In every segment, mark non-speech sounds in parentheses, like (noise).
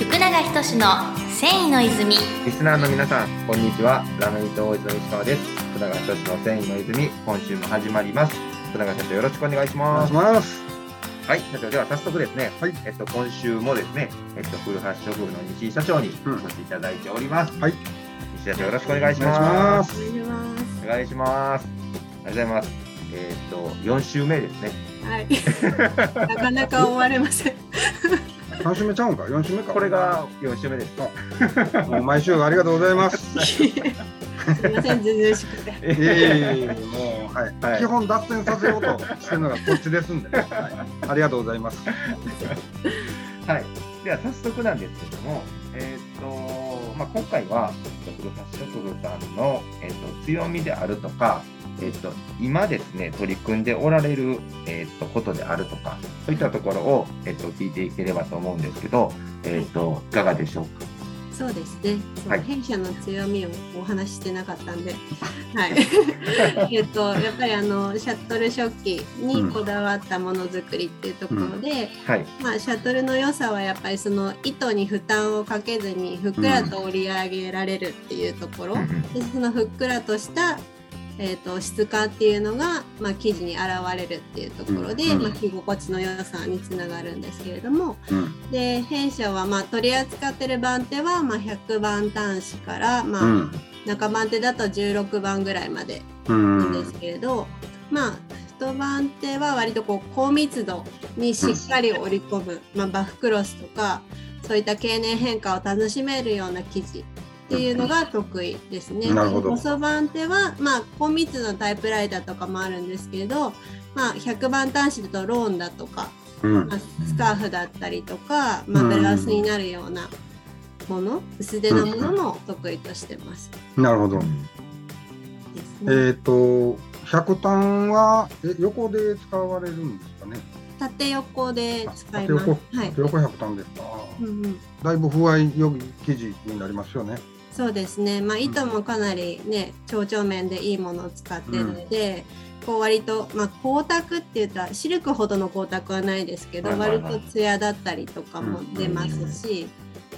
福永仁の繊維の泉リスナーの皆さん、こんにちは。ラメイト大泉の石川です。福永仁の繊維の泉、今週も始まります。福永社長、よろしくお願いしお願いします。はい、社長、では早速ですね、はいえっと、今週もですね、えっと、古橋食部の西井社長にうんお越しいただいております。はい。西井社長、よろしくお願いしま。ますす。お願いしますお願いします。ありがとうございます。えっと、4週目ですね。はい。なかなか終われません。三週目ちゃうんか、四週目か。これが4週目ですか。もう (laughs) 毎週ありがとうございます。(laughs) すみません、ずうずうしくて。(laughs) いえいえいえ、もう、はい、はい基本脱線させようとしてるのがこっちですんで、ねはい、ありがとうございます。はい。では早速なんですけども、えっ、と、まあ、今回は、えっと古橋食部さんの、えーと強みであるとか、えっと今ですね、取り組んでおられる、えっとことであるとか、そういったところを、えっと聞いていければと思うんですけど、えっといかがでしょうか？そうですね。はい弊社の強みをお話ししてなかったんで、はい。(laughs) えっとやっぱりあのシャトル食器にこだわったものづくりっていうところで、はい。まあシャトルの良さはやっぱりその糸に負担をかけずにふっくらと織り上げられるっていうところ。うんうんでそのふっくらとした、えー、と質感っていうのが、まあ、生地に現れるっていうところで、うんまあ、着心地の良さにつながるんですけれどもうん、で弊社は、まあ、取り扱ってる番手は、まあ、100番端子から、まあうん、中番手だと16番ぐらいまでうなんでん、すけれど、まあ太番手は割とこう高密度にしっかり織り込む、まあ、バフクロスとかそういった経年変化を楽しめるような生地っていうのが得意ですね。細番手は、まあ、高密度のタイプライターとかもあるんですけれど、まあ、100番端子だとローンだとか、うんまあ、スカーフだったりとか、まあ、うんブラウスになるようなもの薄手のものも得意としてます。なるほど。ねえっ、と、百単は、え、横で使われるんですかね。縦横であ使います。縦横はい。横百単ですか。うんうんだいぶ不合い良い生地になりますよね？そうですね。まあ糸もかなりね、蝶々面でいいものを使ってるので、こう割とまあ光沢って言ったらシルクほどの光沢はないですけど、割と艶だったりとかも出ますし、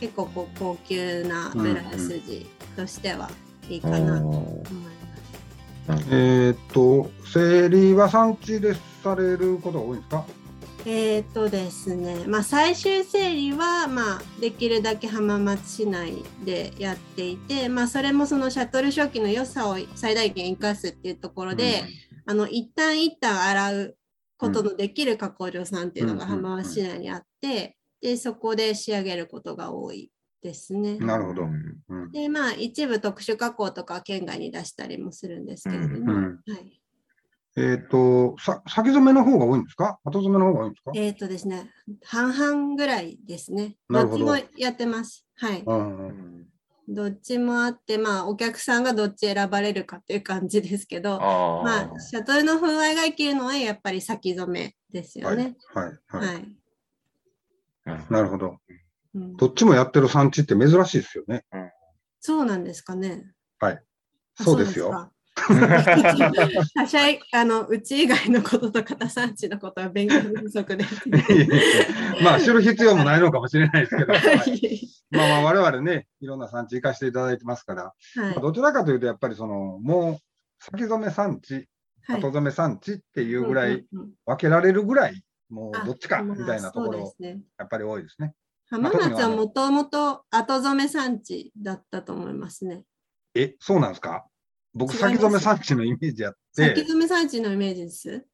結構こう高級なブラウス地としてはいいかなと思います。えっ、と、生理は産地でされることが多いんですか？えーとですね、まあ、最終整理は、まあ、できるだけ浜松市内でやっていて、まあ、それもそのシャトル初期の良さを最大限生かすっていうところで、あの一旦一旦洗うことのできる加工場さんっていうのがうんうんうん浜松市内にあって、でそこで仕上げることが多いですね。なるほど。うんうん。でまあ一部特殊加工とかは県外に出したりもするんですけれども、うん。はい、えっ、と、さ、先染めの方が多いんですか？後染めの方が多いんですか？えっ、とですね半々ぐらいですね。どどっちもやってます。はい。うん。どっちもあって、まあ、お客さんがどっち選ばれるかっていう感じですけど、あまあ、シャトルの風合いが生きるのはやっぱり先染めですよはいね。。はい。はい。はい。あなるほど。うんどっちもやってる産地って珍しいですよね。そうなんですかね。はい。あそうですよ。。他社いあのうち以外のこととか他産地のことは勉強不足で。まあ、知る必要もないのかもしれないですけど、(laughs) はいはいまあまあ、我々ね、いろんな産地行かせていただいてますから、まあどちらかというと、やっぱりその、もう、先染め産地、はい後染め産地っていうぐらい、分けられるぐらい、もあうどっちかまあみたいなところ。やっぱり多いですね。浜松はもともと後染め産地だったと思いますね。え、そうなんですか？僕、先染め産地のイメージあって、先染め産地のイメージです。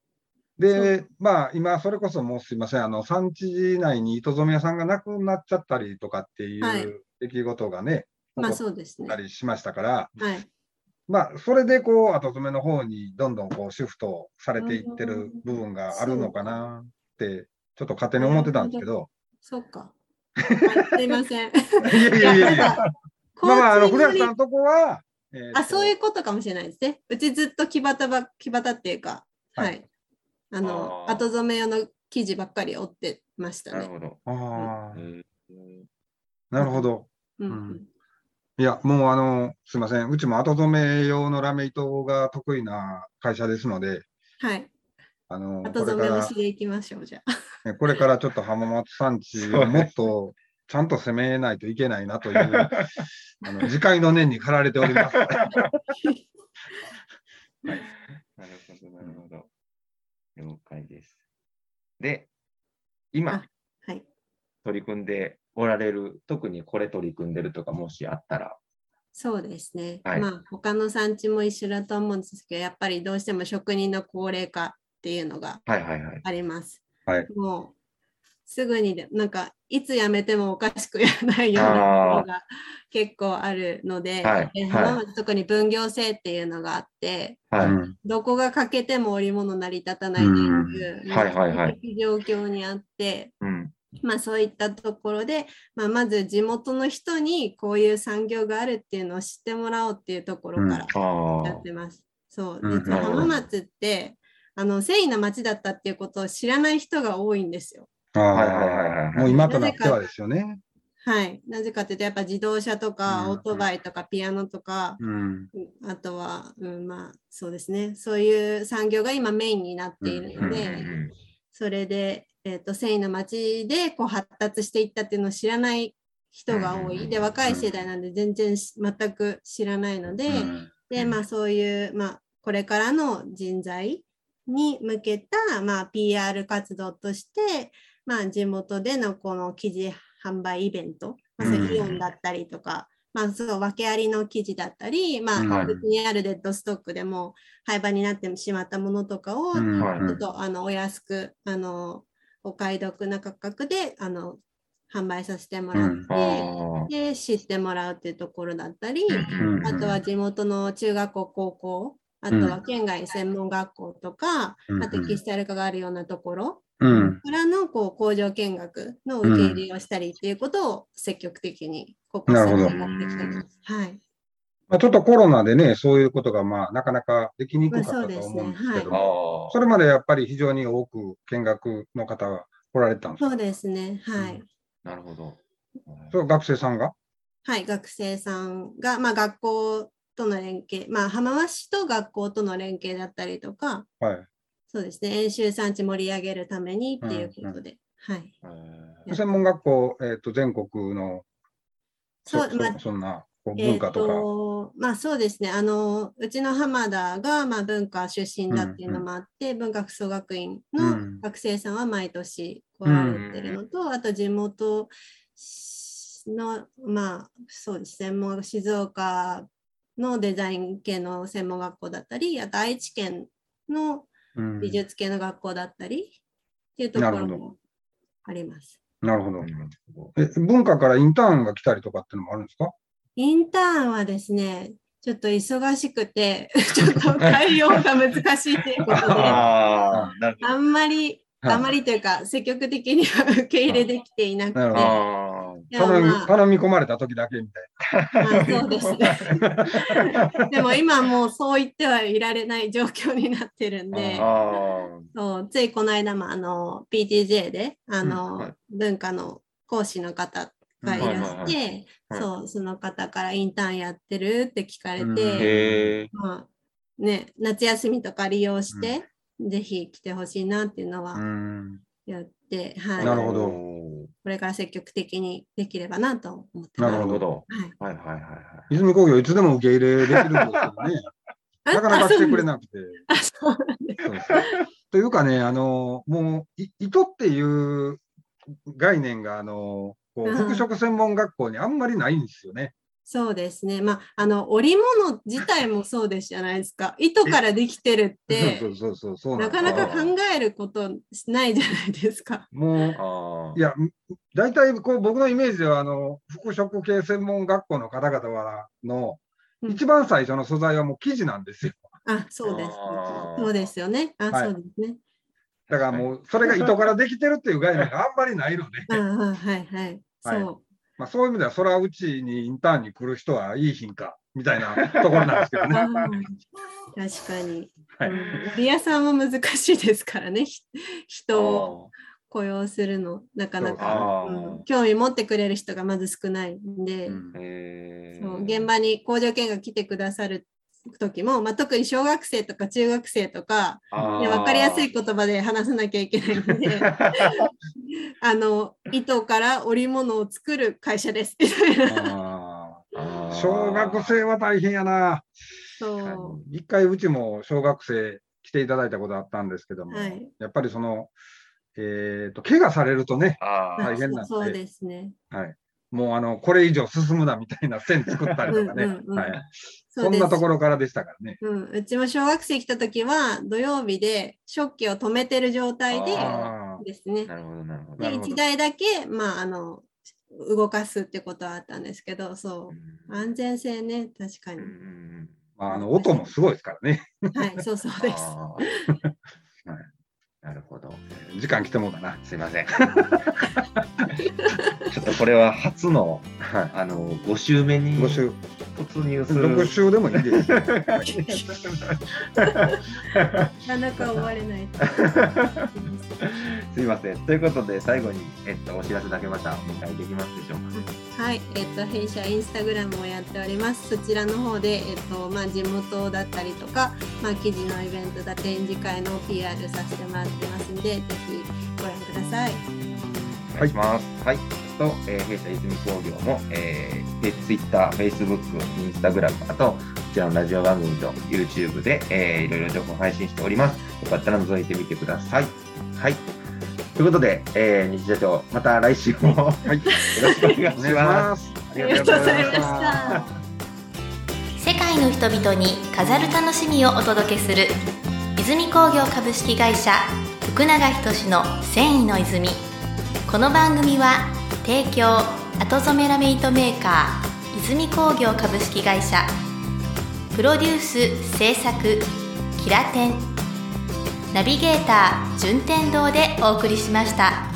で、まあ、今、それこそもうすいません、あの、産地内に糸染め屋さんがなくなっちゃったりとかっていはい。う出来事がね、まあ起こそうですね。ったりしましたから、はい。まあ、それでこう、後染めの方にどんどんこう、シフトされていってる部分があるのかなって、ちょっと勝手に思ってたんですけど、そうか。はいすいません。(laughs) いやいや (laughs) いやいや、まあまあ、あの古谷さんのとこは、えーとあ、そういうことかもしれないですね。うちずっと木端ば、木端っていうか、はいはい。あの、後染め用の生地ばっかり織ってましたね。なるほど。ああ、うんなるほど。うんううんんいや、もうあの、すいません。うちも後染め用のラメ糸が得意な会社ですので、はい。あの、後これから染め推しでいきましょう、じゃあ。ねこれからちょっと浜松産地をもっとちゃんと攻めないといけないなという、(laughs) あの自戒の念に駆られております。(laughs) なるほど、なるほど。了解です。で、今あ、はい。取り組んでおられる、特にこれ取り組んでるとか、もしあったら。そうですね。はいまあ他の産地も一緒だと思うんですけど、やっぱりどうしても職人の高齢化っていうのがはいはいはい。あります。はいもうすぐにで、なんかいつ辞めてもおかしくやらないようなところが結構あるので、はいはいで浜松特に分業制っていうのがあって、はい。うんどこが欠けても織物成り立たないという、状況にあって、うん。まあそういったところで、まあ、まず地元の人にこういう産業があるっていうのを知ってもらおうっていうところからあやってます。そう。うんでなるほど浜松ってあの繊維の町だったっていうことを知らない人が多いんですよ。あはいはいはいはいあ、もう今となってはですよね。はい。なぜかというとやっぱ自動車とかうんオートバイとかピアノとか、うん。あとは、うん、まあそうですね。そういう産業が今メインになっているので、それで、えー、と繊維の町でこう発達していったっていうのを知らない人が多い。で、若い世代なんで全然し全く知らないので、で、まあそういう、まあこれからの人材に向けた、まあ PR 活動として、まあ地元でのこの記事販売イベント、まあ、イオンだったりとか、まあそう訳ありの記事だったり、まうん。あ別にあるデッドストックでも廃盤になってしまったものとかを、ちょっとあのお安くあのお買い得な価格であの販売させてもらって、で知ってもらうっていうところだったり、ーあとは地元の中学校、高校、あとは県外専門学校とか、うんあとテキスタイル科があるようなところうん。からのこう工場見学の受け入れをしたりっていうことを積極的にここ数なるほど年やってきてます。はい。まあ、ちょっとコロナでね、そういうことがまあなかなかできにくかったとまあそうですね思うんですけど、あそれまでやっぱり非常に多く見学の方が来られたんですか？そうですね。はい。なるほど。それは学生さんが？はい、学生さんが、まあ、学校との連携、まあ、浜松市と学校との連携だったりとか、はい。そうですね、演習産地盛り上げるためにっていうことで、はい。えー。専門学校、えっ、と、全国のそそうまあそそんな文化とか。とまあそうですね、あのうちの浜田が、まあ、文化出身だっていうのもあって、文化服装学院うのん。学生さんは毎年来られてるのと、あと地元の、まあそうです、専門静岡のデザイン系の専門学校だったり、あと愛知県のうん美術系の学校だったりっていうところなるほもあります。なるほどな。るほえ文化からインターンが来たりとかっていうのもあるんですか？インターンはですね、ちょっと忙しくて、(laughs) ちょっと対応が難しいということで、ど。(laughs) あああ、なるほど。んまり、はいあんまりというか、積極的には受け入れできていなくて、なるほどあでも頼みまあ、頼み込まれた時だけみたいまあそうですね。(laughs) でも今もうそう言ってはいられない状況になってるんでそうついこの間もあの PTJ であの、うんはい文化の講師の方がいらして、はいそうその方からインターンやってるって聞かれて、うん。まあね、夏休みとか利用して、ぜひ来てほしいなっていうのな。はうん。やって、はい、なるほどおこれから積極的にできればなと思ってーます。なるほど。はい、はいはいはいはい。泉工業いつでも受け入れできるんですけどね。(laughs) なかなかしてくれなくて。あそうなんですそうそうというかね、あの、もう、い糸っていう概念が、あの、こううん服飾専門学校にあんまりないんですよね。そうですね。まあ、あの織物自体もそうですじゃないですか。糸からできてるってそ、うそうそうそう。なかなか考えることないじゃないですか。もう。いや、大体こう僕のイメージでは、あの、服飾系専門学校の方々はの、うん一番最初の素材はもう生地なんですよ。あ、そうですそうですよね。あ、はいそうですね。だからもう、それが糸からできてるっていう概念があんまりないので、ああ、はいはい。そう。まあ、そういう意味では、それはうちにインターンに来る人はいい品か、みたいなところなんですけどあね。ー (laughs) 確かに。はい。うん。織屋さんも難しいですからね。ひ人を雇用するの、なかなか、うん。興味持ってくれる人がまず少ないんで、うん。そう。現場に工場見学来てくださる時も、まあ、特に小学生とか中学生とか、ね、分かりやすい言葉で話さなきゃいけないので (laughs) あの糸から織物を作る会社ですみたいな。あー小学生は大変やな。そ一回うちも小学生来ていただいたことあったんですけども、はいやっぱりその、えっ、と、怪我されるとね。大変なんでそうですね。はい。もうあの、これ以上進むなみたいな線作ったりとかね。うんうんうんはい。そんなところからでしたからね。うん、うちも小学生来た時は土曜日で食器を止めてる状態であですね。なるほど、なるほど。でなるほど1台だけ、まあ、あの動かすってことはあったんですけどそう安全性ね確かにうんうんうんまあ、あの、音もすごいですからね。はいそうそうです。時間来てもうかな。すいません。(laughs) ちょっとこれは初の、はあの、5週目い。に5週、突入する。6週でもいいですよ。(laughs) なかなか終われないすいません。ということで、最後に、えっと、お知らせだけまたお願いできますでしょうか。はい、えっと、弊社インスタグラムをやっております。そちらの方で、えっと、まあ、地元だったりとか、まあ、記事のイベントだ、展示会の PR させてもらってますんで、ぜひご覧ください。お願いします。はい。と、えー弊社泉工業も、えー、Twitter、Facebook、Instagram、あと、こちらのラジオ番組と YouTube で、えーいろいろ情報配信しております。よかったら覗いてみてください。はい。ということで、えー、日社長、また来週も、はい、よろしくお願いしま。す。ありがとうございました。世界の人々に飾る楽しみをお届けする泉工業株式会社福永仁の繊維の泉この番組は提供。後染めラメイトメーカー泉工業株式会社。プロデュース制作キラテン。ナビゲーター順天堂でお送りしました。